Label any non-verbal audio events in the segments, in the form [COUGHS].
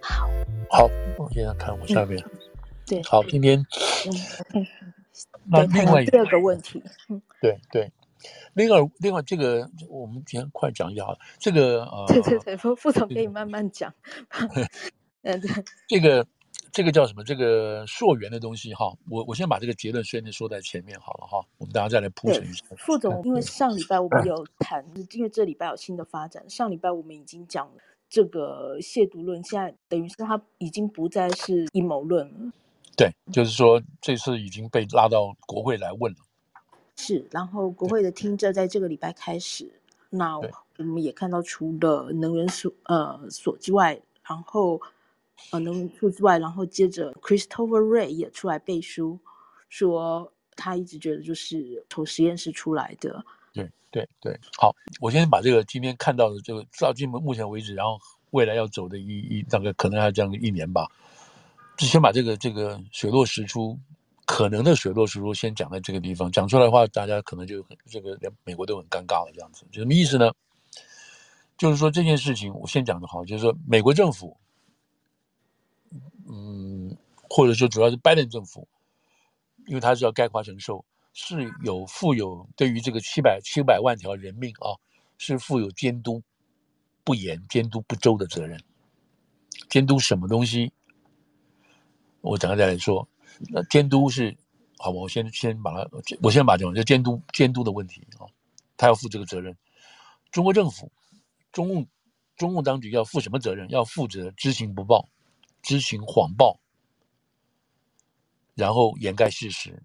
好，好，我现在看我下面。嗯、对，好，今天，嗯，那另外第二个问题，对对，另外另外这个我们先快讲一下好了，这个呃，对对对，副副总可以慢慢讲，[LAUGHS] 嗯，对，这个。这个叫什么？这个溯源的东西哈，我我先把这个结论先说在前面好了哈，我们大家再来铺陈一下。副总，因为上礼拜我们有谈，因为这礼拜有新的发展。上礼拜我们已经讲了这个亵渎论，现在等于是它已经不再是阴谋论了。对，就是说这次已经被拉到国会来问了。是，然后国会的听证在这个礼拜开始。那我们也看到，除了能源所呃所之外，然后。呃，能源处之外，然后接着 Christopher Wray 也出来背书，说他一直觉得就是从实验室出来的。对对对，好，我先把这个今天看到的这个到今目前为止，然后未来要走的一一大概可能还要这样一年吧，就先把这个这个水落石出可能的水落石出先讲在这个地方，讲出来的话，大家可能就很这个连美国都很尴尬了，这样子，什么意思呢？就是说这件事情我先讲的好，就是说美国政府。嗯，或者说主要是拜登政府，因为他是要概括承受，是有负有对于这个七百七百万条人命啊，是负有监督不严、监督不周的责任。监督什么东西？我等下再来说。那监督是，好，我先先把它，我先把这种叫监督监督的问题啊，他要负这个责任。中国政府、中共中共当局要负什么责任？要负责知情不报。知情谎报，然后掩盖事实，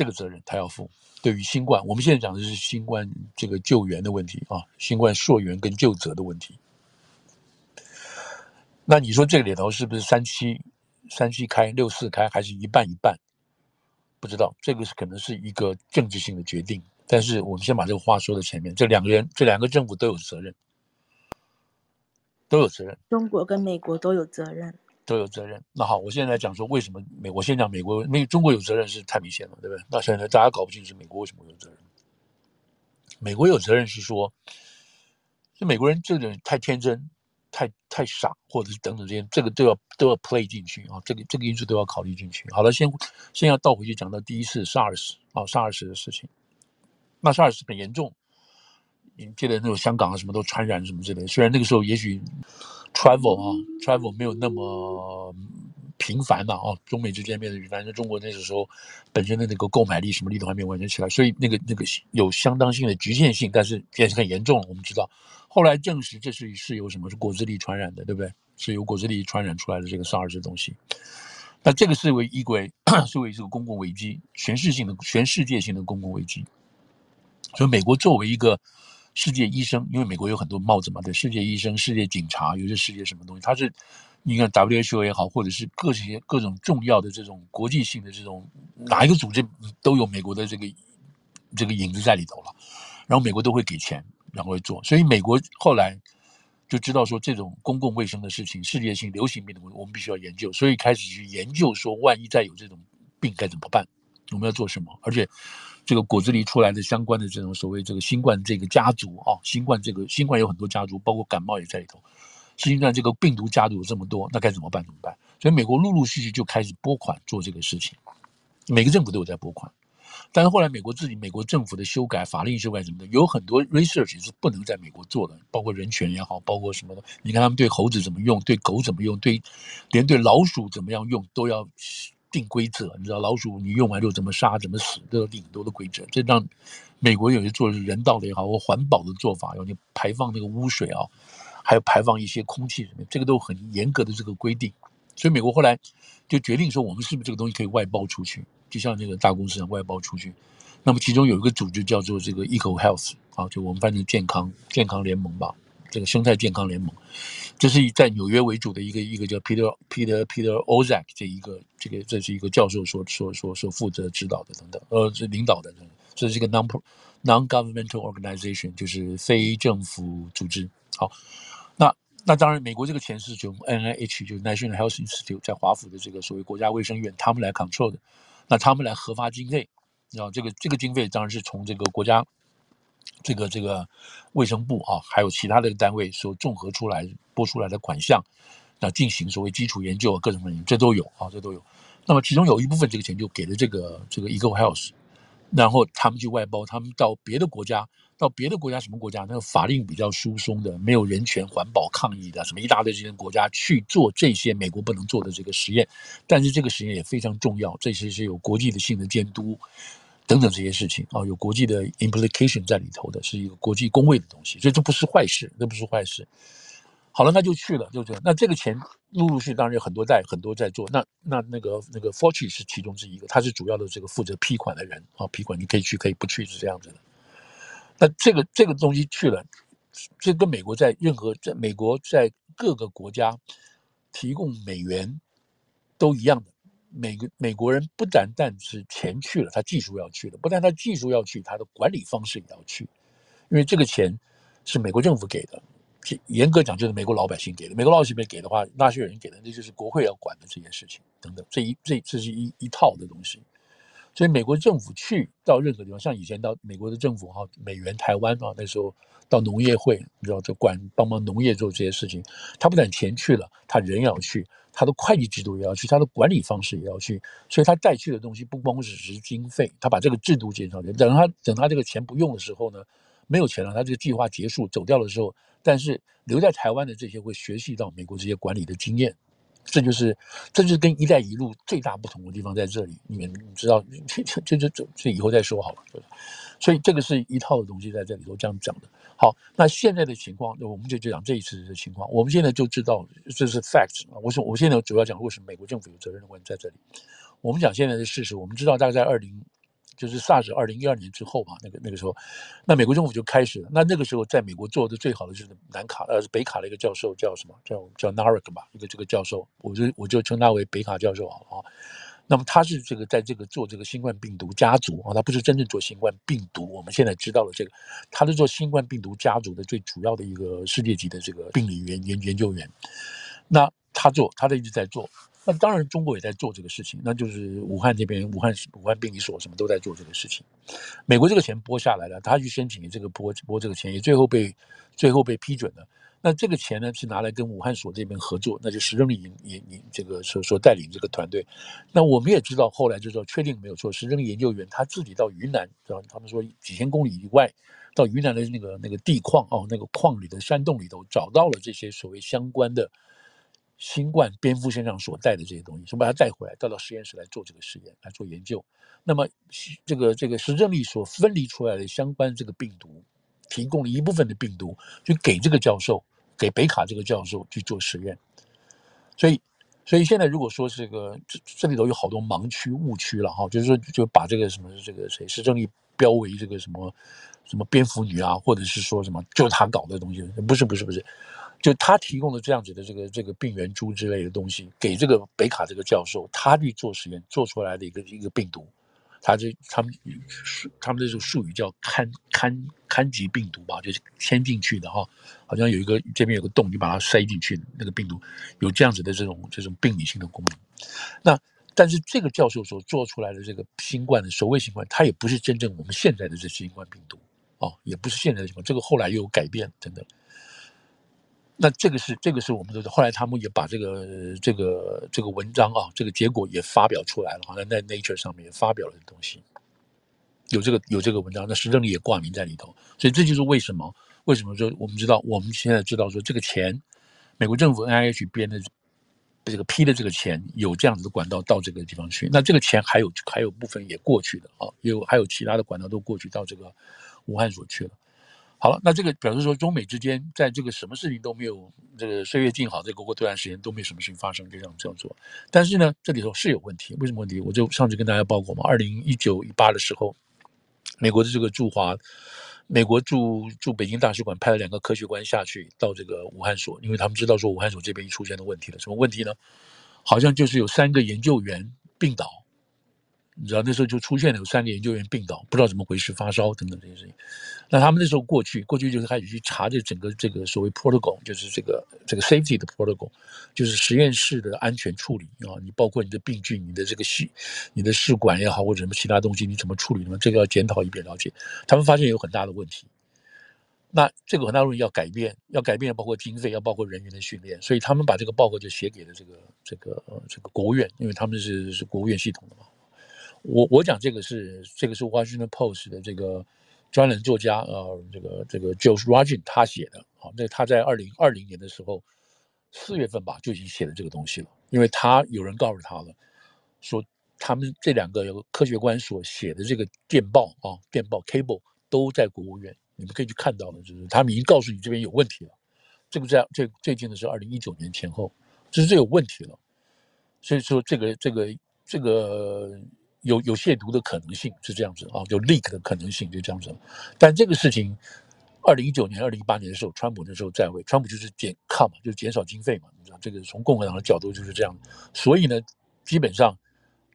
这个责任他要负。对于新冠，我们现在讲的是新冠这个救援的问题啊，新冠溯源跟救责的问题。那你说这个里头是不是三七三七开六四开，还是一半一半？不知道，这个是可能是一个政治性的决定。但是我们先把这个话说在前面，这两个人，这两个政府都有责任。都有责任，中国跟美国都有责任，都有责任。那好，我现在来讲说为什么美，我先讲美国，没中国有责任是太明显了，对不对？那现在大家搞不清楚美国为什么有责任。美国有责任是说，就美国人这个人太天真、太太傻，或者是等等这些，这个都要都要 play 进去啊，这个这个因素都要考虑进去。好了，先先要倒回去讲到第一次 SARS 啊，SARS 的事情，那 SARS 很严重。你记得那种香港啊，什么都传染什么之类的。虽然那个时候也许 travel 啊，travel 没有那么频繁的啊，中美之间面对，反正中国那个时候本身的那个购买力什么力都还没有完全起来，所以那个那个有相当性的局限性，但是也是很严重了。我们知道，后来证实这是是由什么是果子狸传染的，对不对？是由果子狸传染出来的这个 SARS 东西。那这个是为依归，是为这个公共危机，全世性的全世界性的公共危机。所以美国作为一个。世界医生，因为美国有很多帽子嘛，对，世界医生、世界警察，有些世界什么东西，他是，你看 WHO 也好，或者是各些各种重要的这种国际性的这种哪一个组织都有美国的这个这个影子在里头了，然后美国都会给钱，然后会做，所以美国后来就知道说这种公共卫生的事情，世界性流行病的问题，我们必须要研究，所以开始去研究说，万一再有这种病该怎么办，我们要做什么，而且。这个果子狸出来的相关的这种所谓这个新冠这个家族啊，新冠这个新冠有很多家族，包括感冒也在里头。新冠这个病毒家族有这么多，那该怎么办？怎么办？所以美国陆陆续续就开始拨款做这个事情，每个政府都有在拨款。但是后来美国自己美国政府的修改法令修改什么的，有很多 research 是不能在美国做的，包括人权也好，包括什么的。你看他们对猴子怎么用，对狗怎么用，对连对老鼠怎么样用都要。定规则，你知道老鼠你用完之后怎么杀怎么死都要定很多的规则，这让美国有些做人道的也好或环保的做法，要你排放那个污水啊，还有排放一些空气什么，这个都很严格的这个规定。所以美国后来就决定说，我们是不是这个东西可以外包出去，就像那个大公司一样外包出去。那么其中有一个组织叫做这个 Eco Health 啊，就我们翻成健康健康联盟吧。这个生态健康联盟，这是以在纽约为主的一个一个叫 Peter Peter Peter Ozak 这一个这个这是一个教授所所所所负责指导的等等，呃，是领导的，这是一个 non non governmental organization，就是非政府组织。好，那那当然，美国这个钱是从 NIH 就 National Health Institute 在华府的这个所谓国家卫生院，他们来 control 的，那他们来核发经费，然后这个这个经费当然是从这个国家。这个这个卫生部啊，还有其他的单位所综合出来拨出来的款项，那进行所谓基础研究啊各种研究，这都有啊，这都有。那么其中有一部分这个钱就给了这个这个 Eagle Health，然后他们就外包，他们到别的国家，到别的国家什么国家？那个法令比较疏松的，没有人权、环保、抗议的，什么一大堆这些国家去做这些美国不能做的这个实验，但是这个实验也非常重要，这些是有国际的性的监督。等等这些事情啊，有国际的 implication 在里头的，是一个国际公卫的东西，所以这不是坏事，这不是坏事。好了，那就去了，就这样。那这个钱陆陆续续当然有很多在很多在做。那那那个那个 fortune 是其中之一个，他是主要的这个负责批款的人啊，批款你可以去可以不去是这样子的。那这个这个东西去了，这跟美国在任何在美国在各个国家提供美元都一样的。美国美国人不单单是钱去了，他技术要去了；不但他技术要去，他的管理方式也要去。因为这个钱是美国政府给的，严格讲就是美国老百姓给的。美国老百姓没给的话，纳税人给的，那就是国会要管的这件事情等等。这一这这是一一套的东西。所以美国政府去到任何地方，像以前到美国的政府哈，美元台湾啊，那时候到农业会，你知道就管帮忙农业做这些事情，他不但钱去了，他人要去。他的会计制度也要去，他的管理方式也要去，所以他带去的东西不光只是经费，他把这个制度介绍。等他等他这个钱不用的时候呢，没有钱了，他这个计划结束走掉的时候，但是留在台湾的这些会学习到美国这些管理的经验，这就是这就是跟“一带一路”最大不同的地方在这里。你们知道，[LAUGHS] 这这这这这以后再说好了。所以这个是一套的东西在这里头这样讲的。好，那现在的情况，我们就就讲这一次的情况。我们现在就知道这是 facts。我说，我现在主要讲为什么美国政府有责任的问题在这里。我们讲现在的事实，我们知道大概在二零，就是 SARS 二零一二年之后嘛，那个那个时候，那美国政府就开始了。那那个时候，在美国做的最好的就是南卡呃北卡的一个教授叫什么？叫叫 Narek 吧，一个这个教授，我就我就称他为北卡教授啊。那么他是这个在这个做这个新冠病毒家族啊，他不是真正做新冠病毒。我们现在知道了这个，他是做新冠病毒家族的最主要的一个世界级的这个病理研研研究员。那他做，他一直在做。那当然中国也在做这个事情，那就是武汉这边，武汉武汉病理所什么都在做这个事情。美国这个钱拨下来了，他去申请这个拨拨这个钱，也最后被最后被批准了。那这个钱呢，是拿来跟武汉所这边合作，那就石正丽研研研这个所所带领这个团队。那我们也知道，后来就说确定没有错，石正丽研究员他自己到云南，知道他们说几千公里以外，到云南的那个那个地矿哦，那个矿里的山洞里头，找到了这些所谓相关的新冠蝙蝠身上所带的这些东西，说把它带回来，带到实验室来做这个实验，来做研究。那么这个这个石正丽所分离出来的相关这个病毒，提供了一部分的病毒，就给这个教授。给北卡这个教授去做实验，所以，所以现在如果说这个这这里头有好多盲区误区了哈，就是说就把这个什么这个谁石正丽标为这个什么什么蝙蝠女啊，或者是说什么就是他搞的东西，不是不是不是，就他提供的这样子的这个这个病原株之类的东西给这个北卡这个教授，他去做实验做出来的一个一个病毒。他这他们他们这种术语叫氦氦氦级病毒吧，就是嵌进去的哈，好像有一个这边有个洞，你把它塞进去，那个病毒有这样子的这种这种病理性的功能。那但是这个教授所做出来的这个新冠的所谓新冠，它也不是真正我们现在的这新冠病毒哦，也不是现在的情况，这个后来又有改变，真的。那这个是这个是我们的，后来他们也把这个这个这个文章啊，这个结果也发表出来了，好像在 Nature 上面也发表了东西，有这个有这个文章，那石正丽也挂名在里头，所以这就是为什么为什么说我们知道我们现在知道说这个钱，美国政府 NIH 编的这个批的这个钱有这样子的管道到这个地方去，那这个钱还有还有部分也过去的啊，有还有其他的管道都过去到这个武汉所去了。好了，那这个表示说，中美之间在这个什么事情都没有，这个岁月静好，这个过这段时间都没什么事情发生，就这样这样做。但是呢，这里头是有问题，为什么问题？我就上次跟大家报过嘛，二零一九一八的时候，美国的这个驻华，美国驻驻北京大使馆派了两个科学官下去到这个武汉所，因为他们知道说武汉所这边一出现的问题了，什么问题呢？好像就是有三个研究员病倒，你知道那时候就出现了有三个研究员病倒，不知道怎么回事，发烧等等这些事情。那他们那时候过去，过去就是开始去查这整个这个所谓 protocol，就是这个这个 safety 的 protocol，就是实验室的安全处理啊。你包括你的病菌、你的这个细、你的试管也好，或者什么其他东西，你怎么处理呢？这个要检讨一遍了解。他们发现有很大的问题。那这个很大问题要改变，要改变包括经费，要包括人员的训练。所以他们把这个报告就写给了这个这个这个国务院，因为他们是是国务院系统的嘛。我我讲这个是这个是 Washington Post 的这个专栏作家呃，这个这个 Josh Rogin 他写的，好，那他在二零二零年的时候四月份吧就已经写了这个东西了，因为他有人告诉他了，说他们这两个有科学官所写的这个电报啊，电报 cable 都在国务院，你们可以去看到了，就是他们已经告诉你这边有问题了，这个在最最近的是二零一九年前后，就是这有问题了，所以说这个这个这个。有有亵渎的可能性是这样子啊，有 leak 的可能性就这样子。但这个事情，二零一九年、二零一八年的时候，川普那时候在位，川普就是减 cut 嘛，就是减少经费嘛，你知道这个从共和党的角度就是这样。所以呢，基本上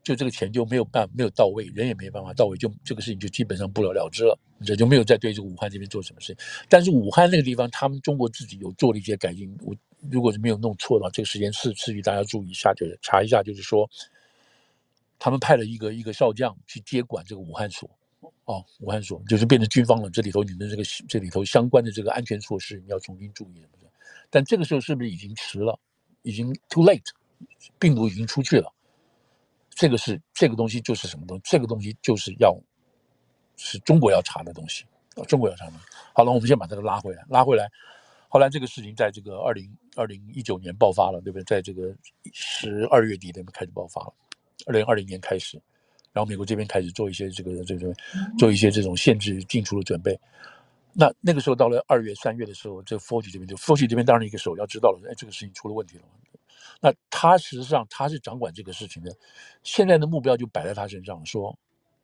就这个钱就没有办没有到位，人也没办法到位，就这个事情就基本上不了了之了，这就没有再对这个武汉这边做什么事情。但是武汉那个地方，他们中国自己有做了一些改进。我如果是没有弄错的话，这个时间是次序大家注意一下，就是查一下，就是说。他们派了一个一个少将去接管这个武汉所，哦，武汉所就是变成军方了。这里头你们这个这里头相关的这个安全措施你要重新注意什么的。但这个时候是不是已经迟了？已经 too late，病毒已经出去了。这个是这个东西就是什么东西？这个东西就是要是中国要查的东西，中国要查的。好了，我们先把这个拉回来，拉回来。后来这个事情在这个二零二零一九年爆发了，对不对？在这个十二月底那边开始爆发了。二零二零年开始，然后美国这边开始做一些这个这个做一些这种限制进出的准备。那那个时候到了二月三月的时候，这 Fauci 这边就 Fauci 这边当然一个首要知道了，哎，这个事情出了问题了。那他实际上他是掌管这个事情的，现在的目标就摆在他身上，说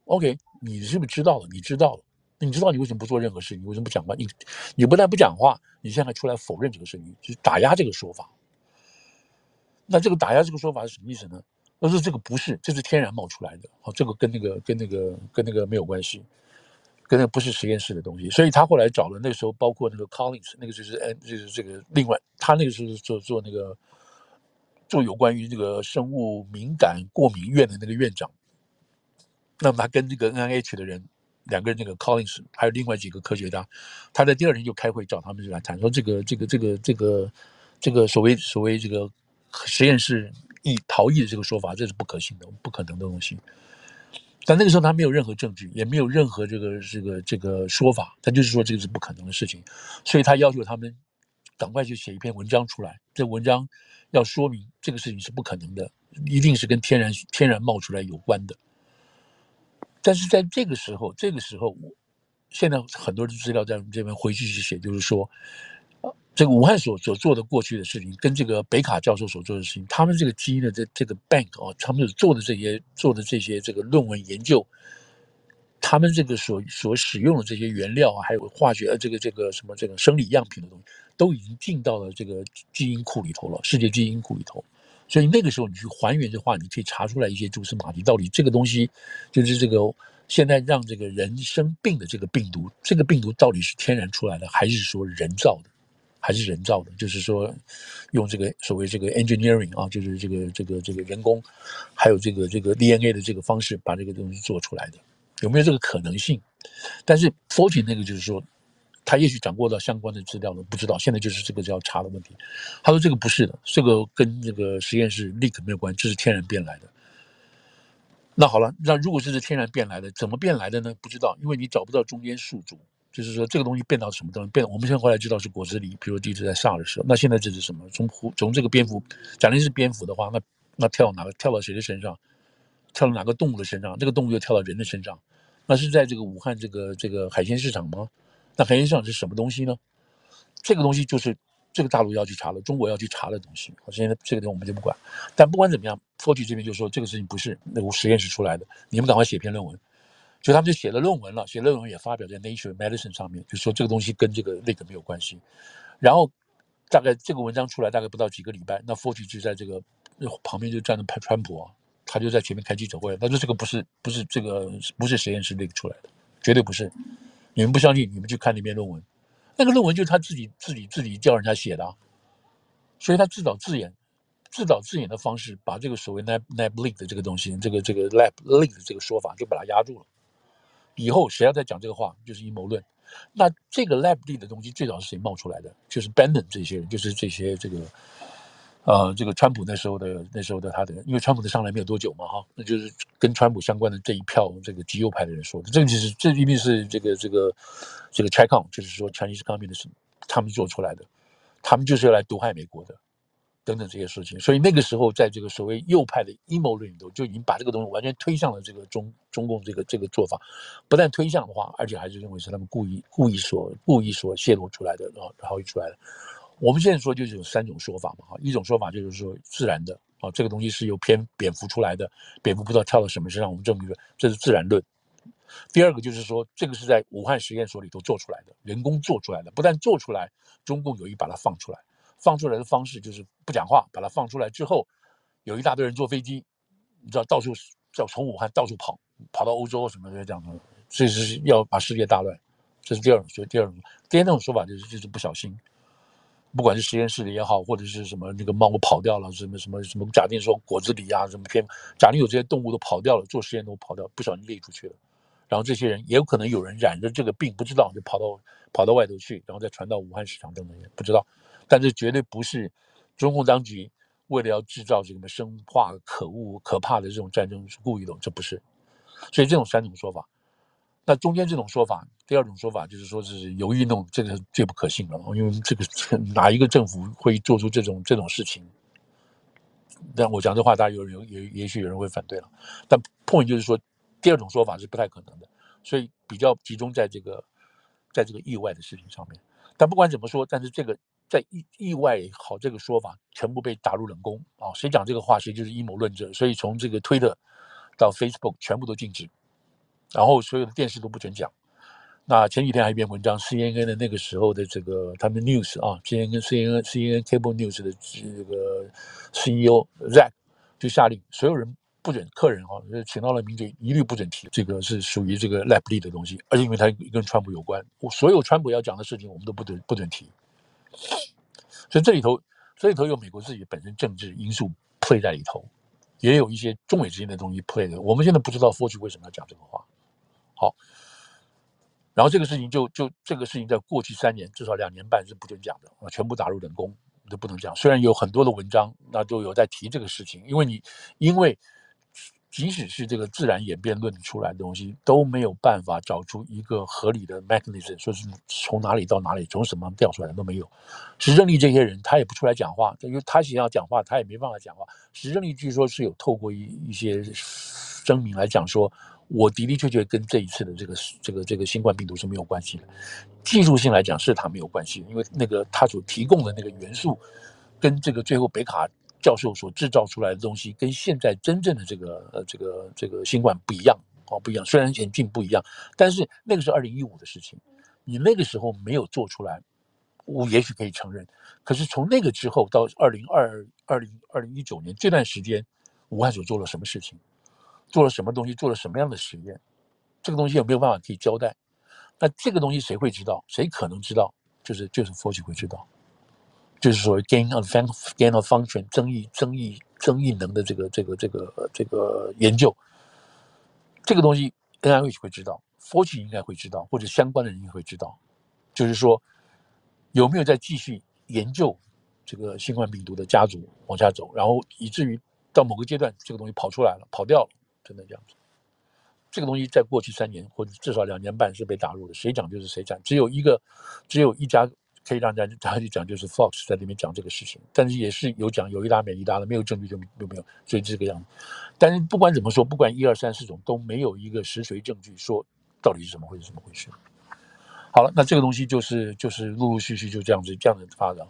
，OK，你是不是知道了？你知道了，你知道你为什么不做任何事？你为什么不讲话？你你不但不讲话，你现在还出来否认这个事情，就是打压这个说法。那这个打压这个说法是什么意思呢？他说这个不是，这是天然冒出来的。哦，这个跟那个跟那个跟那个没有关系，跟那个不是实验室的东西。所以他后来找了那时候，包括那个 Collins，那个就是哎，就是这个另外，他那个时候做做那个做有关于这个生物敏感过敏院的那个院长。那么他跟这个 NIH 的人两个人，那个 Collins 还有另外几个科学家，他在第二天就开会找他们就来谈，说这个这个这个这个这个所谓所谓这个实验室。以逃逸的这个说法，这是不可信的，不可能的东西。但那个时候他没有任何证据，也没有任何这个这个这个说法，他就是说这个是不可能的事情，所以他要求他们赶快去写一篇文章出来。这文章要说明这个事情是不可能的，一定是跟天然天然冒出来有关的。但是在这个时候，这个时候，现在很多的资料在我们这边回去去写，就是说。这个武汉所所做的过去的事情，跟这个北卡教授所做的事情，他们这个基因的这这个 bank 啊，他们所做的这些做的这些这个论文研究，他们这个所所使用的这些原料啊，还有化学呃这个这个什么这个生理样品的东西，都已经进到了这个基因库里头了，世界基因库里头。所以那个时候你去还原的话，你可以查出来一些蛛丝马迹，到底这个东西就是这个现在让这个人生病的这个病毒，这个病毒到底是天然出来的，还是说人造的？还是人造的，就是说，用这个所谓这个 engineering 啊，就是这个这个这个人工，还有这个这个 DNA 的这个方式把这个东西做出来的，有没有这个可能性？但是 Fauci 那个就是说，他也许掌握到相关的资料了，不知道。现在就是这个叫查的问题。他说这个不是的，这个跟这个实验室 leak 没有关系，这是天然变来的。那好了，那如果这是天然变来的，怎么变来的呢？不知道，因为你找不到中间宿主。就是说，这个东西变到什么东西变？我们现在后来知道是果子狸，比如第一次在上的时候。那现在这是什么？从狐从这个蝙蝠，假定是蝙蝠的话，那那跳到哪个？跳到谁的身上？跳到哪个动物的身上？这个动物又跳到人的身上？那是在这个武汉这个这个海鲜市场吗？那海鲜市场是什么东西呢？这个东西就是这个大陆要去查的，中国要去查的东西。好，现在这个东西我们就不管。但不管怎么样，Fauci 这边就说这个事情不是那个实验室出来的，你们赶快写篇论文。所以他们就写了论文了，写论文也发表在 Nature Medicine 上面，就说这个东西跟这个那个没有关系。然后大概这个文章出来大概不到几个礼拜，那 Forty 就在这个旁边就站着川普啊，他就在前面开记者会，他说这个不是不是这个不是实验室 leak 出来的，绝对不是。你们不相信，你们去看那篇论文，那个论文就是他自己自己自己叫人家写的，啊，所以他自导自演，自导自演的方式把这个所谓 lab lab leak 的这个东西，这个这个 lab leak 的这个说法就把它压住了。以后谁要再讲这个话，就是阴谋论。那这个 lab leak 的东西最早是谁冒出来的？就是 Bannon 这些人，就是这些这个。呃，这个川普那时候的那时候的他的，因为川普的上来没有多久嘛，哈，那就是跟川普相关的这一票这个极右派的人说的，这个其实这一定是这个这个这个 c h i c o n 就是说 Chinese Communist 他们做出来的，他们就是要来毒害美国的，等等这些事情。所以那个时候，在这个所谓右派的阴谋论里头，就已经把这个东西完全推向了这个中中共这个这个做法，不但推向的话，而且还是认为是他们故意故意所故意所泄露出来的，然后然后出来的。我们现在说就是有三种说法嘛，哈，一种说法就是说自然的，啊，这个东西是由蝙蝙蝠出来的，蝙蝠不知道跳到什么身上，我们证明说这是自然论。第二个就是说这个是在武汉实验所里头做出来的，人工做出来的，不但做出来，中共有意把它放出来，放出来的方式就是不讲话，把它放出来之后，有一大堆人坐飞机，你知道到处要从武汉到处跑，跑到欧洲什么的这样的，这是要把世界大乱，这是第二种，所以第二种，第二种说法就是就是不小心。不管是实验室里也好，或者是什么那个猫跑掉了，什么什么什么，假定说果子狸啊，什么偏，假定有这些动物都跑掉了，做实验都跑掉，不小心列出去了，然后这些人也有可能有人染着这个病，不知道就跑到跑到外头去，然后再传到武汉市场等等也，不知道，但这绝对不是中共当局为了要制造这个生化可恶可怕的这种战争是故意的，这不是，所以这种三种说法。那中间这种说法，第二种说法就是说是有意弄，这个是最不可信了，因为这个哪一个政府会做出这种这种事情？但我讲这话，大家有有也也许有人会反对了。但 point 就是说，第二种说法是不太可能的，所以比较集中在这个在这个意外的事情上面。但不管怎么说，但是这个在意意外好，这个说法全部被打入冷宫啊！谁讲这个话，谁就是阴谋论者。所以从这个 Twitter 到 Facebook 全部都禁止。然后所有的电视都不准讲。那前几天还一篇文章，CNN 的那个时候的这个他们 news 啊，CNN、CNN、CNN Cable News 的这个 CEO Zack 就下令所有人不准客人啊，请到了名嘴一律不准提这个是属于这个 label 的东西，而且因为它跟川普有关，我所有川普要讲的事情我们都不准不准提。所以这里头，这里头有美国自己本身政治因素 play 在里头，也有一些中美之间的东西 play 的。我们现在不知道 Fauci 为什么要讲这个话。好，然后这个事情就就这个事情在过去三年至少两年半是不准讲的啊，全部打入冷宫，都不能讲。虽然有很多的文章，那都有在提这个事情，因为你因为即使是这个自然演变论出来的东西，都没有办法找出一个合理的 mechanism，说是从哪里到哪里，从什么掉出来的都没有。石正丽这些人他也不出来讲话，因为他想要讲话，他也没办法讲话。石正丽据说是有透过一一些声明来讲说。我的的确确跟这一次的这个这个这个新冠病毒是没有关系的，技术性来讲是他没有关系，因为那个他所提供的那个元素，跟这个最后北卡教授所制造出来的东西，跟现在真正的这个呃这个这个新冠不一样哦，不一样。虽然演进不一样，但是那个是二零一五的事情，你那个时候没有做出来，我也许可以承认。可是从那个之后到二零二二零二零一九年这段时间，武汉所做了什么事情？做了什么东西？做了什么样的实验？这个东西有没有办法可以交代？那这个东西谁会知道？谁可能知道？就是就是 Fauci 会知道，就是所谓 gain of gain of function 增益增益增益能的这个这个这个这个研究，这个东西 NIH 会知道，Fauci 应该会知道，或者相关的人应该会知道，就是说有没有在继续研究这个新冠病毒的家族往下走，然后以至于到某个阶段，这个东西跑出来了，跑掉了。真的这样子，这个东西在过去三年或者至少两年半是被打入的，谁讲就是谁讲，只有一个，只有一家可以让大家大家去讲，就是 Fox 在里面讲这个事情，但是也是有讲有一搭没一搭的，没有证据就就没有，所以这个样子。但是不管怎么说，不管一二三四种都没有一个实锤证据说到底是怎么回事，怎么回事。好了，那这个东西就是就是陆陆续续就这样子这样子发展。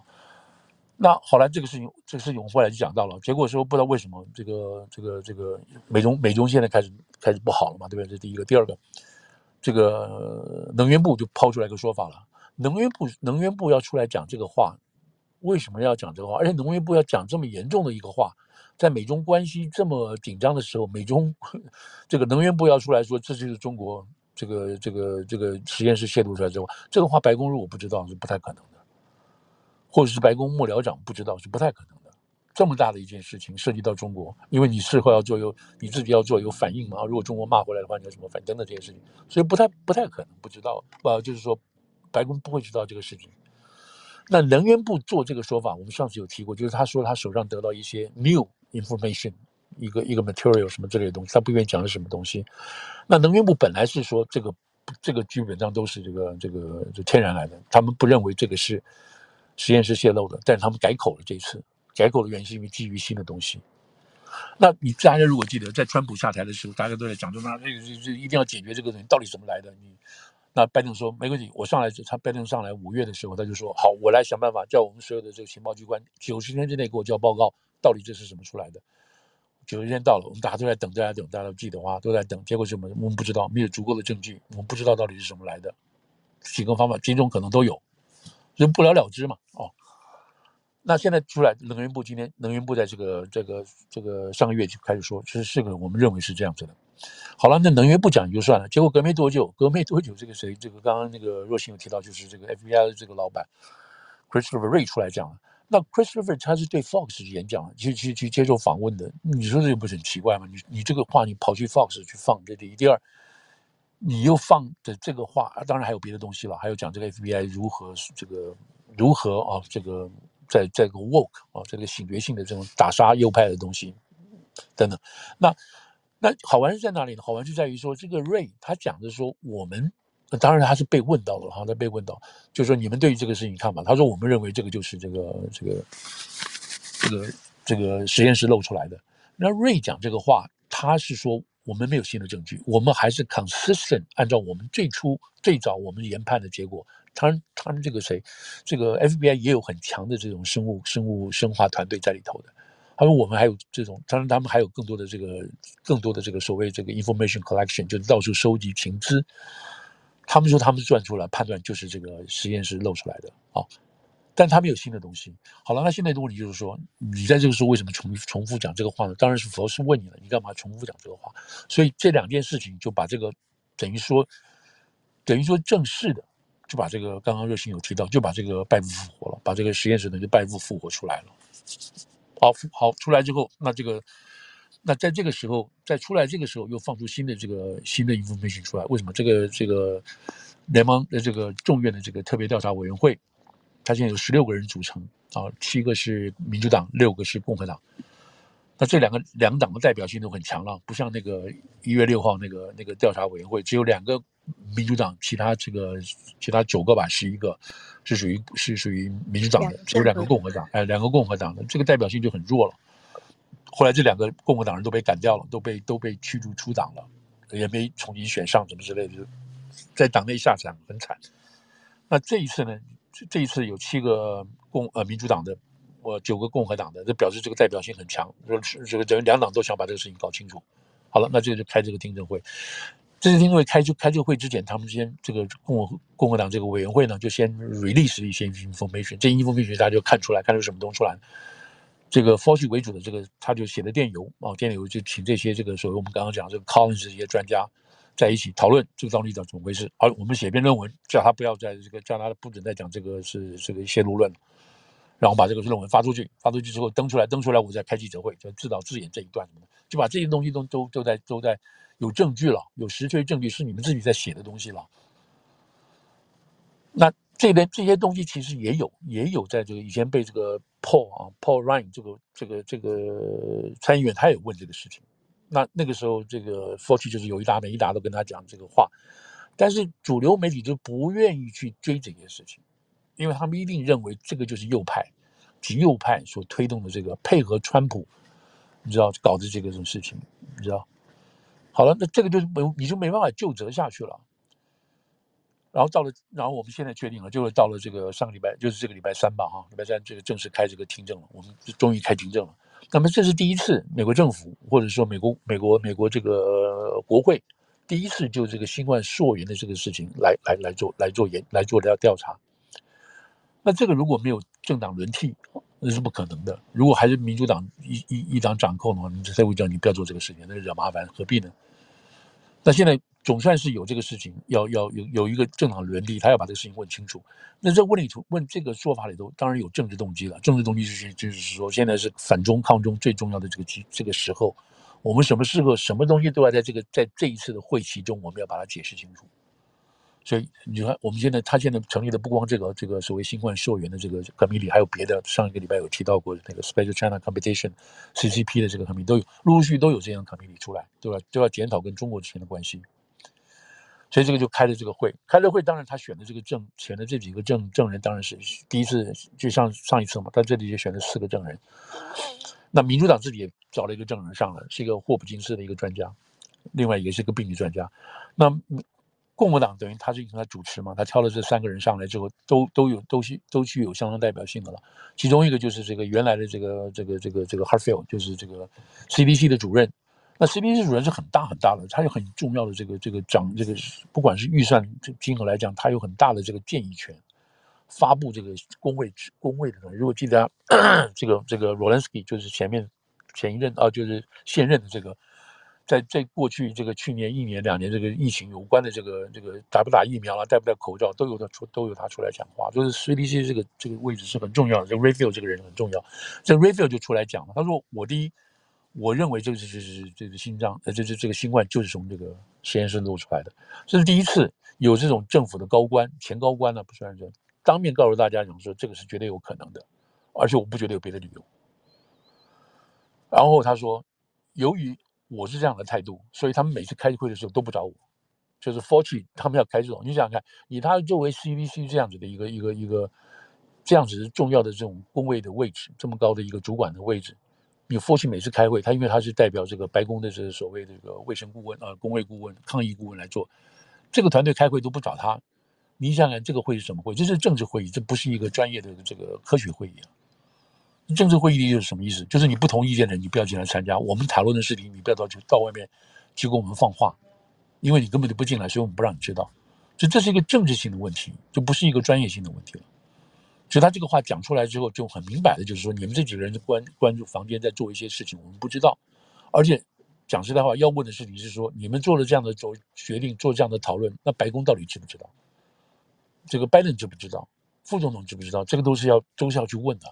那后来这个事情，这个事情我后来就讲到了，结果说不知道为什么这个这个这个美中美中现在开始开始不好了嘛，对不对？这第一个，第二个，这个能源部就抛出来一个说法了，能源部能源部要出来讲这个话，为什么要讲这个话？而且能源部要讲这么严重的一个话，在美中关系这么紧张的时候，美中这个能源部要出来说，这就是中国这个这个这个实验室泄露出来之后，这个话白宫如果不知道是不太可能的，或者是白宫幕僚长不知道是不太可能的。这么大的一件事情涉及到中国，因为你事后要做有你自己要做有反应嘛。如果中国骂回来的话，你有什么反应等等这些事情，所以不太不太可能不知道。呃，就是说白宫不会知道这个事情。那能源部做这个说法，我们上次有提过，就是他说他手上得到一些 new。information 一个一个 material 什么之类的东西，他不愿意讲是什么东西。那能源部本来是说这个这个基本上都是这个这个就天然来的，他们不认为这个是实验室泄露的，但是他们改口了这次，改口的原因是因为基于新的东西。那你大家如果记得在川普下台的时候，大家都在讲说那这个这一定要解决这个东西到底怎么来的？你那拜登说没关系，我上来就他拜登上来五月的时候他就说好，我来想办法叫我们所有的这个情报机关九十天之内给我交报告。到底这是什么出来的？九十天到了，我们大家都在等，大家等，大家都记得话都在等。结果什么？我们不知道，没有足够的证据，我们不知道到底是什么来的。几个方法，几种可能都有，所以不了了之嘛。哦，那现在出来，能源部今天，能源部在这个这个这个上个月就开始说，这是个我们认为是这样子的。好了，那能源不讲就算了，结果隔没多久，隔没多久，这个谁，这个刚刚那个若星有提到，就是这个 FBI 的这个老板 Christopher Ray 出来讲了。那 Christopher 他是对 Fox 演讲，去去去接受访问的。你说这个不是很奇怪吗？你你这个话你跑去 Fox 去放，这第一，第二，你又放的这个话，当然还有别的东西了，还有讲这个 FBI 如何这个如何啊，这个在在这个 woke 啊，这个醒觉性的这种打杀右派的东西等等。那那好玩是在哪里呢？好玩就在于说，这个 Ray 他讲的说我们。当然他是被问到了哈，他被问到，就说你们对于这个事情看法？他说我们认为这个就是这个这个这个这个实验室漏出来的。那瑞讲这个话，他是说我们没有新的证据，我们还是 consistent 按照我们最初最早我们研判的结果。他他们这个谁，这个 FBI 也有很强的这种生物生物生化团队在里头的。他说我们还有这种，当然他们还有更多的这个更多的这个所谓这个 information collection，就是到处收集情资。他们说他们是算出来判断就是这个实验室漏出来的啊，但他们有新的东西。好了，那现在的问题就是说，你在这个时候为什么重重复讲这个话呢？当然是佛是问你了，你干嘛重复讲这个话？所以这两件事情就把这个等于说等于说正式的就把这个刚刚热心有提到，就把这个拜物复活了，把这个实验室呢就拜物复活出来了。好，好出来之后，那这个。那在这个时候，在出来这个时候，又放出新的这个新的 information 出来，为什么？这个这个联邦的这个众院的这个特别调查委员会，它现在有十六个人组成啊，七个是民主党，六个是共和党。那这两个两党的代表性都很强了，不像那个一月六号那个那个调查委员会，只有两个民主党，其他这个其他九个吧，十一个是属于是属于民主党的，只有两个共和党，哎，两个共和党的，这个代表性就很弱了。后来这两个共和党人都被赶掉了，都被都被驱逐出党了，也没重新选上，什么之类的，在党内下场很惨。那这一次呢？这一次有七个共呃民主党的，我九个共和党的，这表示这个代表性很强，说这个两党都想把这个事情搞清楚。好了，那这个就开这个听证会。这次听证会开就开这个会之前，他们先这个共和共和党这个委员会呢，就先 release 一些 information，这 information 大家就看出来，看出什么东西出来。这个 f o r c e 为主的这个，他就写的电邮啊，电邮就请这些这个所谓我们刚刚讲这个 Collins 这些专家在一起讨论这个到底怎么回事。而我们写篇论文，叫他不要在这个，叫他不准再讲这个是这个泄露论，然后把这个论文发出去，发出去之后登出来，登出来我再开记者会，就自导自演这一段什么的，就把这些东西都都都在都在有证据了，有实锤证据是你们自己在写的东西了。那。这边这些东西其实也有，也有在这个以前被这个 Paul 啊，Paul Ryan 这个这个这个参议员，他也问这个事情。那那个时候，这个 Forty 就是有一搭没一搭都跟他讲这个话，但是主流媒体就不愿意去追这件事情，因为他们一定认为这个就是右派，极右派所推动的这个配合川普，你知道搞的这个种事情，你知道？好了，那这个就是没你就没办法就责下去了。然后到了，然后我们现在确定了，就是到了这个上个礼拜，就是这个礼拜三吧，哈，礼拜三这个正式开这个听证了，我们就终于开听证了。那么这是第一次，美国政府或者说美国美国美国这个国会第一次就这个新冠溯源的这个事情来来来做来做研来做调调查。那这个如果没有政党轮替，那是不可能的。如果还是民主党一一一党掌控的话，你这才会叫你不要做这个事情，那是惹麻烦，何必呢？那现在总算是有这个事情，要要有有一个政党轮替，他要把这个事情问清楚。那这问里头问这个说法里头，当然有政治动机了。政治动机就是就是说，现在是反中抗中最重要的这个机这个时候，我们什么时候什么东西都要在这个在这一次的会期中，我们要把它解释清楚。所以你看，我们现在他现在成立的不光这个这个所谓新冠溯源的这个 committee，还有别的。上一个礼拜有提到过的那个 Special China Competition CCP 的这个 committee 都有陆陆续续都有这样的 committee 出来，对吧？都要检讨跟中国之间的关系。所以这个就开了这个会，开了会，当然他选的这个证选的这几个证证人，当然是第一次，就像上一次嘛，他这里就选了四个证人。那民主党自己也找了一个证人上来，是一个霍普金斯的一个专家，另外也是一个病理专家。那共和党等于他是他主持嘛，他挑了这三个人上来之后，都都有都是都具有相当代表性的了。其中一个就是这个原来的这个这个这个这个 Hartfield，就是这个 CDC 的主任。那 CDC 主任是很大很大的，他有很重要的这个这个掌这个不管是预算金额来讲，他有很大的这个建议权，发布这个工位工位的东西。如果记得 [COUGHS] 这个这个 Rolensky 就是前面前一任啊，就是现任的这个。在在过去这个去年一年两年这个疫情有关的这个这个打不打疫苗啊，戴不戴口罩都有他出都有他出来讲话，就是 CDC 这个这个位置是很重要的，这 Redfield 这个人很重要，这 Redfield 就出来讲了，他说我第一，我认为这个是就是这个心脏呃这这这个新冠就是从这个实验室弄出来的，这是第一次有这种政府的高官前高官呢、不算人当面告诉大家讲说这个是绝对有可能的，而且我不觉得有别的理由。然后他说由于。我是这样的态度，所以他们每次开会的时候都不找我，就是 Fauci 他们要开这种。你想想看，以他作为 CVC 这样子的一个一个一个这样子重要的这种公卫的位置，这么高的一个主管的位置，你 Fauci 每次开会，他因为他是代表这个白宫的这个所谓的这个卫生顾问啊、呃、公卫顾问、抗疫顾问来做，这个团队开会都不找他，你想想看这个会是什么会？这是政治会议，这不是一个专业的这个科学会议啊。政治会议就是什么意思？就是你不同意见的，你不要进来参加。我们讨论的事情，你不要到去到外面去给我们放话，因为你根本就不进来，所以我们不让你知道。所以这是一个政治性的问题，就不是一个专业性的问题了。所以他这个话讲出来之后，就很明白的，就是说你们这几个人关关注房间在做一些事情，我们不知道。而且讲实在话，要问的事情是说，你们做了这样的做决定，做这样的讨论，那白宫到底知不知道？这个拜登知不知道？副总统知不知道？这个都是要都是要去问的。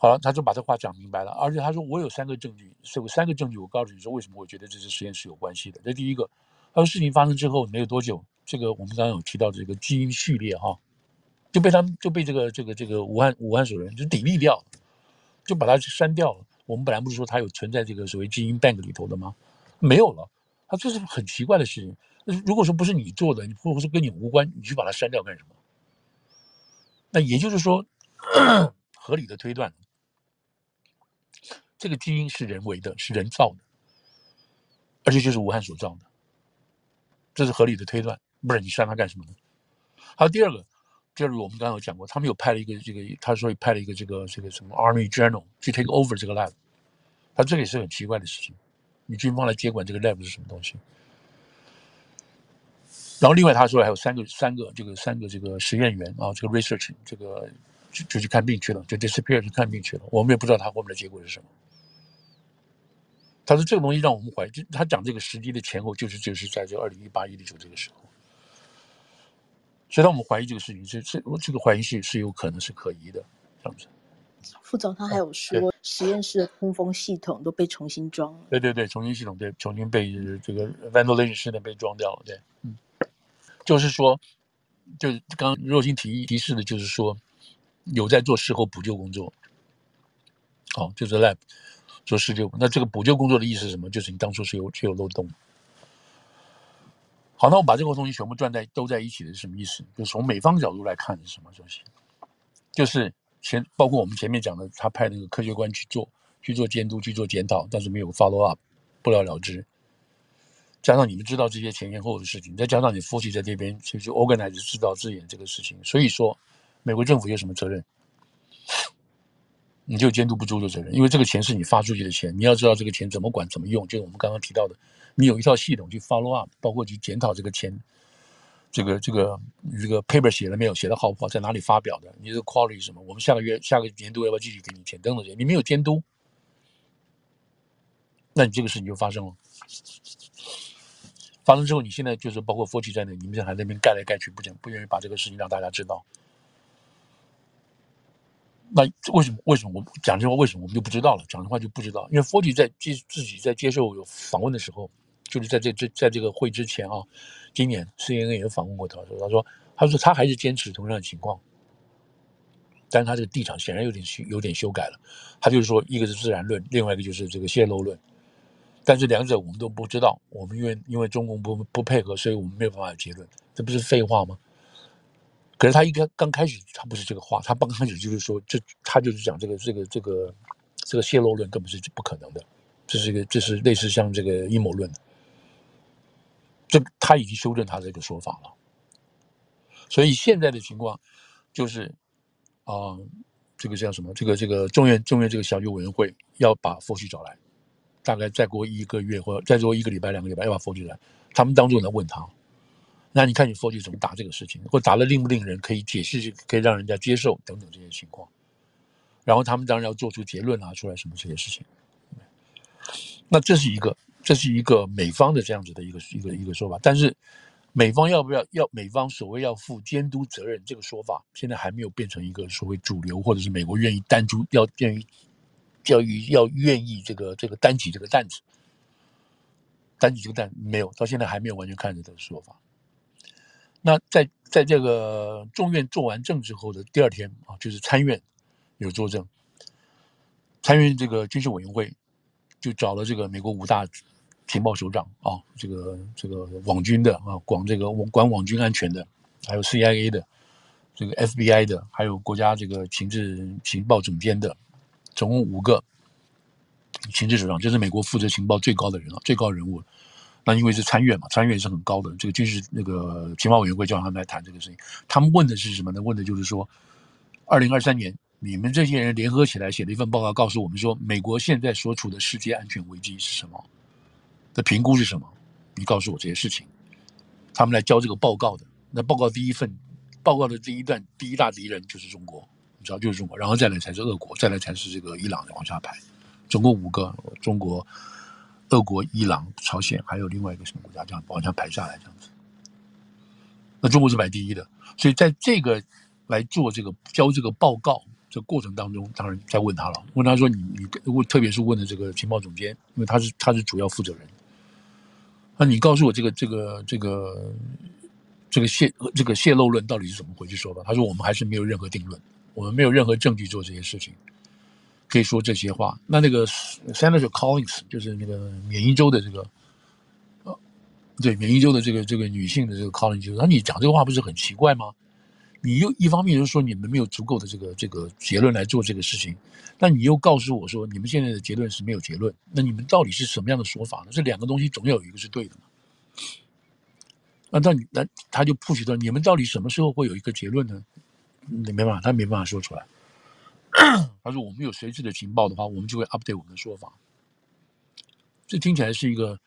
好了，他就把这话讲明白了，而且他说我有三个证据，是有三个证据，我告诉你说为什么我觉得这是实验室有关系的。这第一个，他说事情发生之后没有多久，这个我们刚刚有提到这个基因序列哈，就被他们就被这个这个这个武汉武汉所人就抵御掉了，就把它删掉了。我们本来不是说它有存在这个所谓基因 bank 里头的吗？没有了，他这是很奇怪的事情。如果说不是你做的，你或者说跟你无关，你去把它删掉干什么？那也就是说，[COUGHS] 合理的推断。这个基因是人为的，是人造的，而且就是武汉所造的，这是合理的推断。不然你删它干什么呢？还有第二个，第二个我们刚刚有讲过，他们有派了一个这个，他说派了一个这个这个什么 Army General 去 take over 这个 lab，他这个也是很奇怪的事情。你军方来接管这个 lab 是什么东西？然后另外他说还有三个三个这个三个这个实验员啊，这个 research 这个就就去看病去了，就 disappear 去看病去了，我们也不知道他后面的结果是什么。他说：“这个东西让我们怀疑，就他讲这个时机的前后，就是就是在这二零一八一九这个时候，所以让我们怀疑这个事情，这这这个怀疑是是有可能是可疑的，这样子。”副总他还有说，哦、实验室的通风系统都被重新装了。对对对，重新系统对，重新被这个 ventilation 系统被装掉了。对，嗯，就是说，就刚刚若星提提示的，就是说有在做事后补救工作。好、哦，就是 lab。做施救，那这个补救工作的意思是什么？就是你当初是有是有漏洞。好，那我把这个东西全部转在都在一起的是什么意思？就是从美方角度来看是什么东西？就是前包括我们前面讲的，他派那个科学官去做去做监督去做检讨，但是没有 follow up，不了了之。加上你们知道这些前前后后的事情，再加上你夫妻在这边就是 organize 制造自演这个事情，所以说美国政府有什么责任？你就监督不住的责任，因为这个钱是你发出去的钱，你要知道这个钱怎么管、怎么用。就是我们刚刚提到的，你有一套系统去 follow up，包括去检讨这个钱这个这个这个 paper 写了没有？写的好不好？在哪里发表的？你这个 quality 什么？我们下个月下个年度要不要继续给你钱？等等这些，你没有监督，那你这个事情就发生了。发生之后，你现在就是包括 Fauci 在内，你们在还在那边盖来盖去，不讲不愿意把这个事情让大家知道。那为什么？为什么我讲这话？为什么我们就不知道了？讲这话就不知道，因为 Fauci 在接自己在接受访问的时候，就是在这这在这个会之前啊，今年 CNN 也访问过他，说他说他说他还是坚持同样的情况，但是他这个立场显然有点修有点修改了，他就是说一个是自然论，另外一个就是这个泄露论。但是两者我们都不知道，我们因为因为中共不不配合，所以我们没有办法结论，这不是废话吗？可是他一开刚开始他不是这个话，他刚开始就是说这他就是讲这个这个这个这个泄露论根本是不可能的，这是一个这是类似像这个阴谋论的，这他已经修正他这个说法了，所以现在的情况就是啊、这个叫什么？这个这个众院众院这个小组委员会要把佛系找来。大概再过一个月，或者再过一个礼拜、两个礼拜，要把佛系来，他们当中呢问他，那你看你 Fauci 怎么答这个事情，或答的令不令人可以解释，可以让人家接受等等这些情况，然后他们当然要做出结论拿出来什么这些事情。那这是一个，这是一个美方的这样子的一个一个一个说法，但是美方要不要要美方所谓要负监督责任这个说法，现在还没有变成一个所谓主流，或者是美国愿意单独要愿意。教育要愿意这个这个担起这个担子，担起这个担没有，到现在还没有完全看着这个说法。那在在这个众院做完证之后的第二天啊，就是参院有作证，参院这个军事委员会就找了这个美国五大情报首长啊，这个这个网军的啊，管这个管网军安全的，还有 CIA 的，这个 FBI 的，还有国家这个情治情报总监的。总共五个情治首长，这是美国负责情报最高的人了，最高人物。那因为是参院嘛，参院是很高的，这个军事那个情报委员会叫他们来谈这个事情。他们问的是什么呢？问的就是说，二零二三年你们这些人联合起来写了一份报告，告诉我们说，美国现在所处的世界安全危机是什么？的评估是什么？你告诉我这些事情。他们来交这个报告的。那报告第一份报告的第一段第一大敌人就是中国。主要就是中国，然后再来才是俄国，再来才是这个伊朗，往下排，总共五个：中国、俄国、伊朗、朝鲜，还有另外一个什么国家，这样往下排下来，这样子。那中国是排第一的，所以在这个来做这个交这个报告这过程当中，当然在问他了，问他说：“你你问，特别是问的这个情报总监，因为他是他是主要负责人，那你告诉我这个这个这个这个泄这个泄漏论到底是怎么回事？说吧。”他说：“我们还是没有任何定论。”我们没有任何证据做这些事情，可以说这些话。那那个 Senator Collins 就是那个缅因州的这个，呃，对，缅因州的这个这个女性的这个 Collins 就说：“你讲这个话不是很奇怪吗？你又一方面就是说你们没有足够的这个这个结论来做这个事情，那你又告诉我说你们现在的结论是没有结论，那你们到底是什么样的说法呢？这两个东西总有一个是对的嘛。那到那他就 push 到你们到底什么时候会有一个结论呢？”你没办法，他没办法说出来。[CLEARS THROAT] 他说：“我们有随时的情报的话，我们就会 update 我们的说法。”这听起来是一个，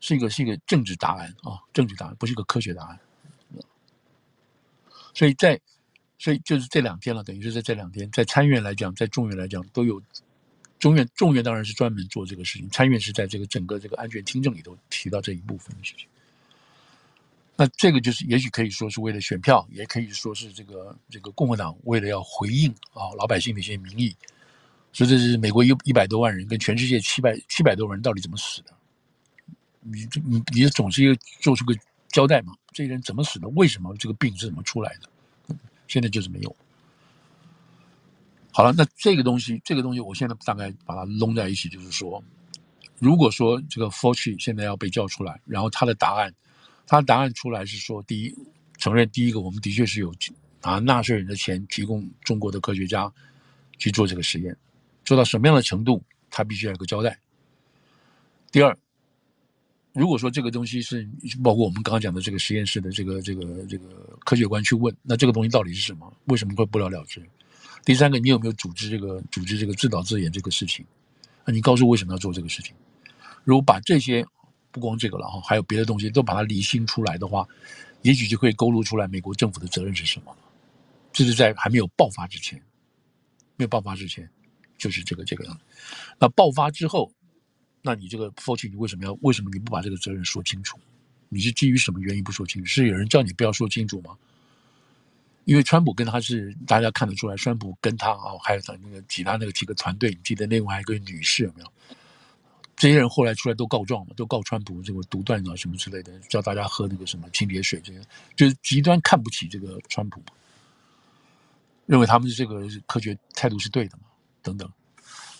是一个，是一个政治答案啊，政治答案，不是一个科学答案。所以在，所以就是这两天了，等于是在这两天，在参院来讲，在众院来讲，都有中院，众院当然是专门做这个事情，参院是在这个整个这个安全听证里头提到这一部分的事情。那这个就是，也许可以说是为了选票，也可以说是这个这个共和党为了要回应啊老百姓的一些民意，所以这是美国一一百多万人跟全世界七百七百多万人到底怎么死的？你你你总是要做出个交代嘛？这些人怎么死的？为什么这个病是怎么出来的？现在就是没有。好了，那这个东西，这个东西，我现在大概把它拢在一起，就是说，如果说这个 Fauci 现在要被叫出来，然后他的答案。他答案出来是说，第一，承认第一个，我们的确是有拿纳税人的钱提供中国的科学家去做这个实验，做到什么样的程度，他必须要有个交代。第二，如果说这个东西是包括我们刚刚讲的这个实验室的这个这个这个科学官去问，那这个东西到底是什么？为什么会不了了之？第三个，你有没有组织这个组织这个自导自演这个事情？那你告诉我为什么要做这个事情？如果把这些不光这个了哈，还有别的东西，都把它厘清出来的话，也许就可以勾勒出来美国政府的责任是什么。这是在还没有爆发之前，没有爆发之前，就是这个这个样子。那爆发之后，那你这个 Fauci 你为什么要为什么你不把这个责任说清楚？你是基于什么原因不说清楚？是有人叫你不要说清楚吗？因为川普跟他是大家看得出来，川普跟他啊，还有他那个其他那个几个团队，你记得另外一个女士有没有？这些人后来出来都告状嘛，都告川普这个独断啊什么之类的，叫大家喝那个什么清洁水，这些就是极端看不起这个川普，认为他们这个科学态度是对的嘛，等等。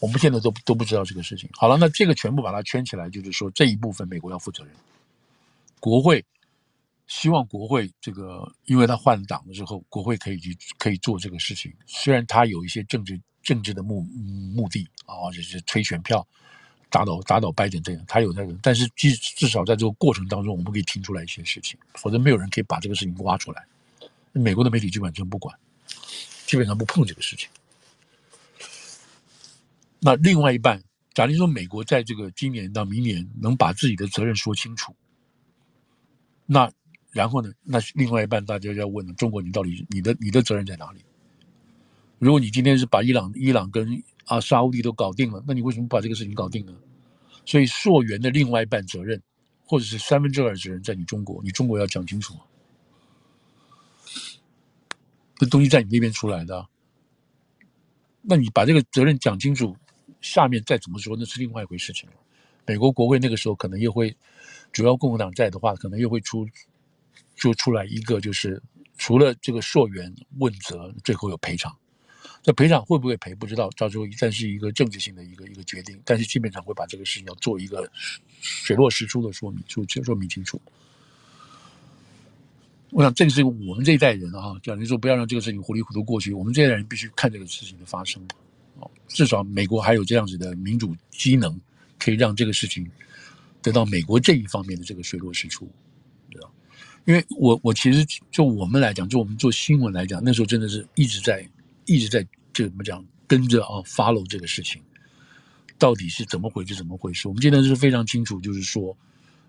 我们现在都都不知道这个事情。好了，那这个全部把它圈起来，就是说这一部分美国要负责任，国会。希望国会这个，因为他换了党了之后，国会可以去可以做这个事情。虽然他有一些政治政治的目目的啊，就是推选票，打倒打倒拜登这样，他有那个。但是至至少在这个过程当中，我们可以听出来一些事情，否则没有人可以把这个事情挖出来。美国的媒体基本上不管，基本上不碰这个事情。那另外一半，假如说美国在这个今年到明年能把自己的责任说清楚，那。然后呢？那另外一半大家要问了：中国，你到底你的你的责任在哪里？如果你今天是把伊朗、伊朗跟啊沙乌地都搞定了，那你为什么不把这个事情搞定呢？所以溯源的另外一半责任，或者是三分之二责任在你中国，你中国要讲清楚。这东西在你那边出来的，那你把这个责任讲清楚，下面再怎么说那是另外一回事情了。美国国会那个时候可能又会，主要共和党在的话，可能又会出。就出来一个，就是除了这个溯源问责，最后有赔偿。这赔偿会不会赔不知道，到时候一旦是一个政治性的一个一个决定，但是基本上会把这个事情要做一个水落石出的说明，说说明清楚。我想这个是我们这一代人啊，讲你说不要让这个事情糊里糊涂过去，我们这一代人必须看这个事情的发生。哦，至少美国还有这样子的民主机能，可以让这个事情得到美国这一方面的这个水落石出。对吧因为我我其实就我们来讲，就我们做新闻来讲，那时候真的是一直在一直在就怎么讲跟着啊 follow 这个事情，到底是怎么回事？怎么回事？我们记得是非常清楚，就是说，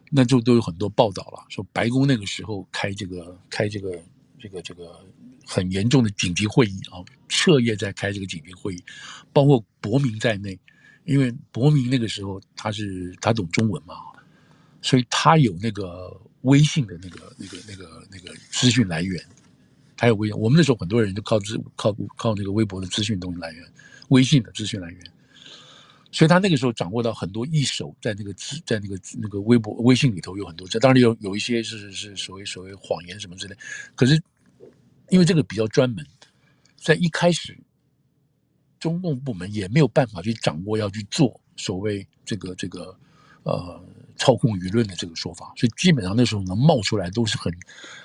那就都有很多报道了，说白宫那个时候开这个开这个这个这个很严重的紧急会议啊，彻夜在开这个紧急会议，包括伯明在内，因为伯明那个时候他是他懂中文嘛，所以他有那个。微信的那个、那个、那个、那个资讯来源，还有微。我们那时候很多人就靠资、靠靠那个微博的资讯东西来源，微信的资讯来源。所以他那个时候掌握到很多一手，在那个、在那个那个微博、微信里头有很多。这当然有有一些是是所谓所谓谎言什么之类。可是因为这个比较专门，在一开始，中共部门也没有办法去掌握，要去做所谓这个这个呃。操控舆论的这个说法，所以基本上那时候能冒出来都是很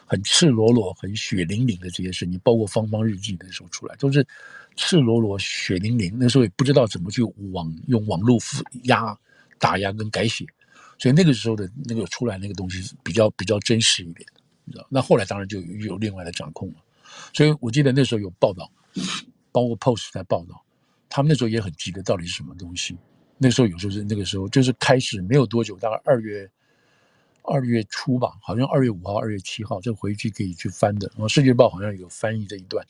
很赤裸裸、很血淋淋的这些事情，包括《方方日记》那时候出来都是赤裸裸、血淋淋。那时候也不知道怎么去网用网络压打压跟改写，所以那个时候的那个出来那个东西比较比较真实一点，你知道？那后来当然就有另外的掌控了。所以我记得那时候有报道，包括 Post 在报道，他们那时候也很急的，到底是什么东西？那时候有时候是那个时候，就是开始没有多久，大概二月二月初吧，好像二月五号、二月七号，这回去可以去翻的。然后《世界报》好像有翻译这一段，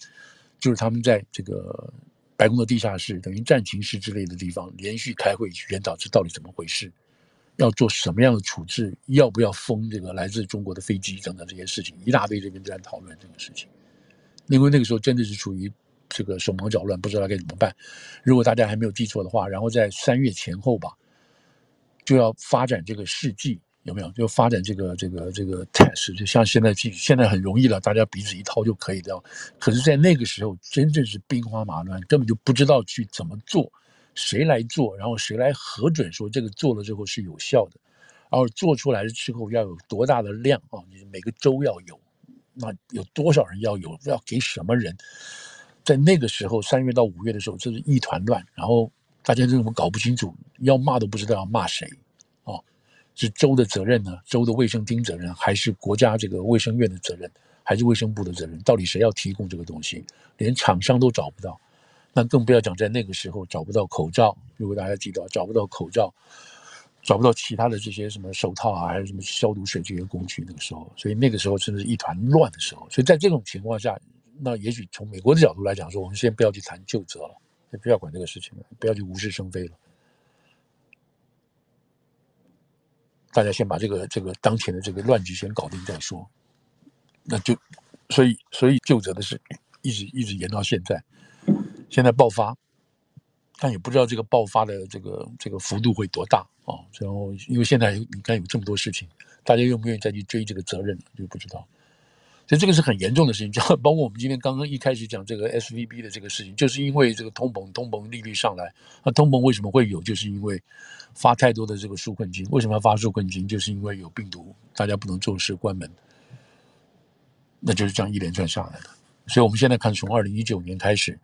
就是他们在这个白宫的地下室，等于战情室之类的地方，连续开会去研讨这到底怎么回事，要做什么样的处置，要不要封这个来自中国的飞机等等这些事情，一大堆这边在讨论这个事情。因为那个时候真的是处于。这个手忙脚乱，不知道该怎么办。如果大家还没有记错的话，然后在三月前后吧，就要发展这个试剂，有没有？就发展这个这个这个 test，就像现在现在很容易了，大家鼻子一掏就可以的。可是，在那个时候，真正是兵荒马乱，根本就不知道去怎么做，谁来做，然后谁来核准说这个做了之后是有效的，然后做出来之后要有多大的量啊？你每个州要有，那有多少人要有？要给什么人？在那个时候，三月到五月的时候，这是一团乱，然后大家这种搞不清楚，要骂都不知道要骂谁，哦，是州的责任呢？州的卫生厅责任，还是国家这个卫生院的责任，还是卫生部的责任？到底谁要提供这个东西？连厂商都找不到，那更不要讲在那个时候找不到口罩。如果大家记得，找不到口罩，找不到其他的这些什么手套啊，还有什么消毒水这些工具。那个时候，所以那个时候真的是一团乱的时候。所以在这种情况下，那也许从美国的角度来讲，说我们先不要去谈究责了，也不要管这个事情了，不要去无事生非了。大家先把这个这个当前的这个乱局先搞定再说。那就，所以所以究责的事一直一直延到现在，现在爆发。但也不知道这个爆发的这个这个幅度会多大啊！然后因为现在你看有这么多事情，大家愿不愿意再去追这个责任就不知道。所以这个是很严重的事情。[LAUGHS] 就包括我们今天刚刚一开始讲这个 SVB 的这个事情，就是因为这个通膨，通膨利率上来。那通膨为什么会有？就是因为发太多的这个纾困金。为什么要发纾困金？就是因为有病毒，大家不能做事关门。那就是这样一连串下来的。所以我们现在看，从二零一九年开始。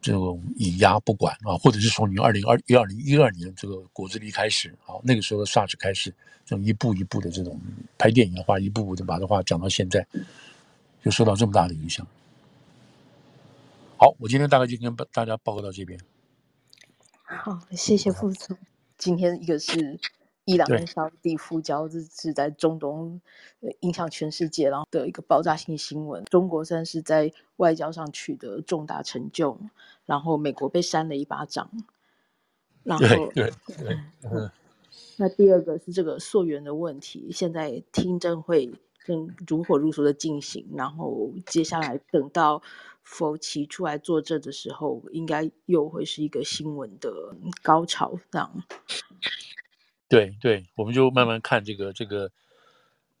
这种以压不管啊，或者是从你二零二一二零一二年这个果子狸开始啊，那个时候的 SARS 开始，这种一步一步的这种拍电影的话，一步步的把这话讲到现在，就受到这么大的影响。好，我今天大概就跟大家报告到这边。好，谢谢副总。今天一个是。伊朗跟沙乌地复交，这是在中东影响全世界，然后的一个爆炸性新闻。中国算是在外交上取得重大成就，然后美国被扇了一巴掌。然后，对对对，嗯。那第二个是这个溯源的问题，现在听证会正如火如荼的进行，然后接下来等到佛奇出来作证的时候，应该又会是一个新闻的高潮，这样。对对，我们就慢慢看这个这个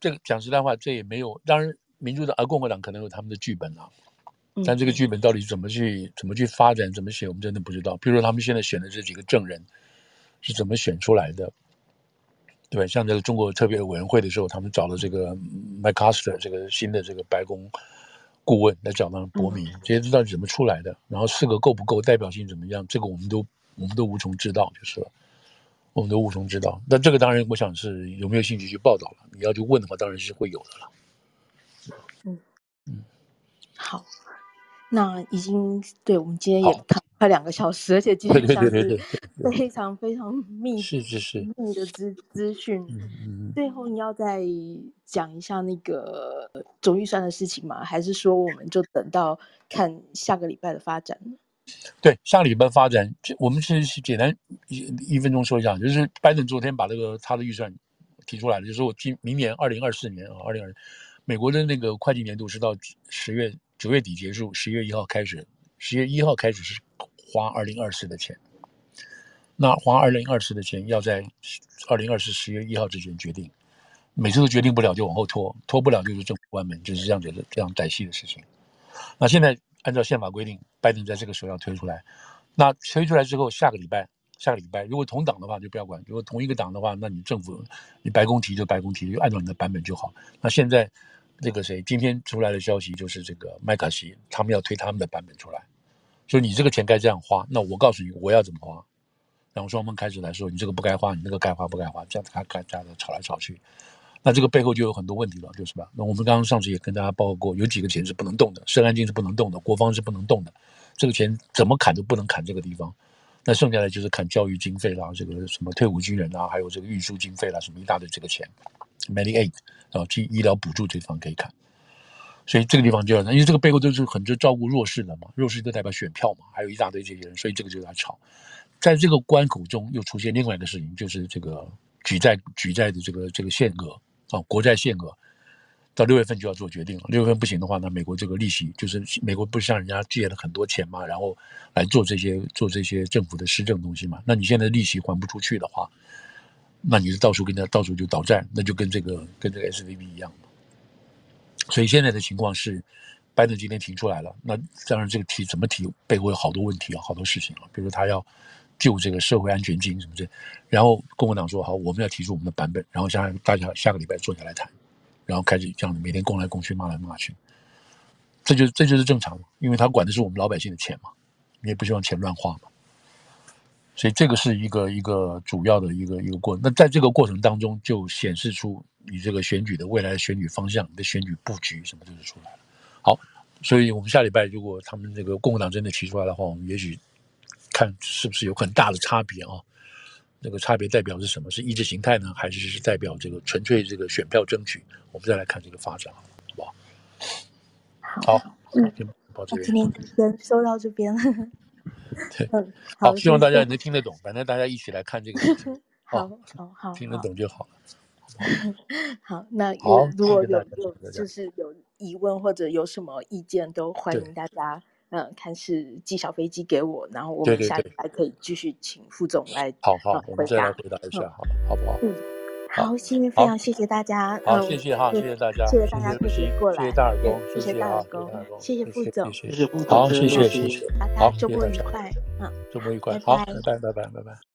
这个。讲实在话，这也没有。当然，民主党啊，共和党可能有他们的剧本啊，但这个剧本到底怎么去怎么去发展，怎么写，我们真的不知道。比如说，他们现在选的这几个证人是怎么选出来的？对，像这个中国特别委员会的时候，他们找了这个 McMaster 这个新的这个白宫顾问来找他们博明，这些到底怎么出来的。然后四个够不够代表性怎么样？这个我们都我们都无从知道，就是了。我们都无从知道，那这个当然，我想是有没有兴趣去报道了。你要去问的话，当然是会有的了。嗯嗯，好，那已经对我们今天也谈快两个小时，而且基本上是非常非常密，是是是密的资资讯。最后你要再讲一下那个总预算的事情吗？还是说我们就等到看下个礼拜的发展？对，下礼拜发展，我们是简单一一分钟说一下，就是拜登昨天把这个他的预算提出来了，就是我今明年二零二四年啊，二零二，美国的那个会计年度是到十月九月底结束，十月一号开始，十月一号开始是花二零二四的钱，那花二零二四的钱要在二零二四十月一号之前决定，每次都决定不了就往后拖，拖不了就是政府关门，就是这样子的这样歹戏的事情。那现在。按照宪法规定，拜登在这个时候要推出来。那推出来之后，下个礼拜，下个礼拜如果同党的话就不要管；如果同一个党的话，那你政府你白宫提就白宫提，就按照你的版本就好。那现在这个谁今天出来的消息就是这个麦卡锡他们要推他们的版本出来，所以你这个钱该这样花。那我告诉你我要怎么花，然后双方开始来说，你这个不该花，你那个该花不该花，这样子开这样子吵来吵去。那这个背后就有很多问题了，就是吧？那我们刚刚上次也跟大家报告过，有几个钱是不能动的，涉安金是不能动的，国防是不能动的，这个钱怎么砍都不能砍这个地方。那剩下来就是砍教育经费啦，这个什么退伍军人啊，还有这个运输经费啦，什么一大堆这个钱，Medicaid 啊，去医疗补助这方可以砍。所以这个地方就要，因为这个背后都是很多照顾弱势的嘛，弱势就代表选票嘛，还有一大堆这些人，所以这个就在吵。在这个关口中又出现另外一个事情，就是这个举债举债的这个这个限额。啊，国债限额到六月份就要做决定了。六月份不行的话，那美国这个利息就是美国不是向人家借了很多钱嘛，然后来做这些做这些政府的施政东西嘛。那你现在利息还不出去的话，那你是到处跟人家到处就倒债，那就跟这个跟这个 SVB 一样。所以现在的情况是，拜登今天提出来了，那当然这个提怎么提背后有好多问题啊，好多事情啊，比如他要。就这个社会安全金什么的，然后共和党说好，我们要提出我们的版本，然后下大家下个礼拜坐下来谈，然后开始这样每天攻来攻去骂来骂去，这就这就是正常，因为他管的是我们老百姓的钱嘛，你也不希望钱乱花嘛，所以这个是一个一个主要的一个一个过程。那在这个过程当中，就显示出你这个选举的未来的选举方向、你的选举布局什么就是出来了。好，所以我们下礼拜如果他们这个共和党真的提出来的话，我们也许。看是不是有很大的差别啊？那个差别代表是什么？是意识形态呢，还是是代表这个纯粹这个选票争取？我们再来看这个发展，好不好？好，好，嗯，那今天先说到这边。[LAUGHS] 对，嗯，好，希望大家也能听得懂，反正大家一起来看这个 [LAUGHS] 好，好，好，听得懂就好了。好，[LAUGHS] 那有如果有有就是有疑问或者有什么意见，都欢迎大家。嗯，看是寄小飞机给我，然后我们下礼拜可以继续请副总来好好，我们再来回答一下，好，好不好？嗯，好，今天非常谢谢大家，好，谢谢哈，谢谢大家，谢谢大家可以过来，谢谢大耳公，谢谢大耳公，谢谢副总，谢谢副总，好，谢谢谢谢，好，周末愉快，嗯，周末愉快，好，拜拜拜拜拜拜。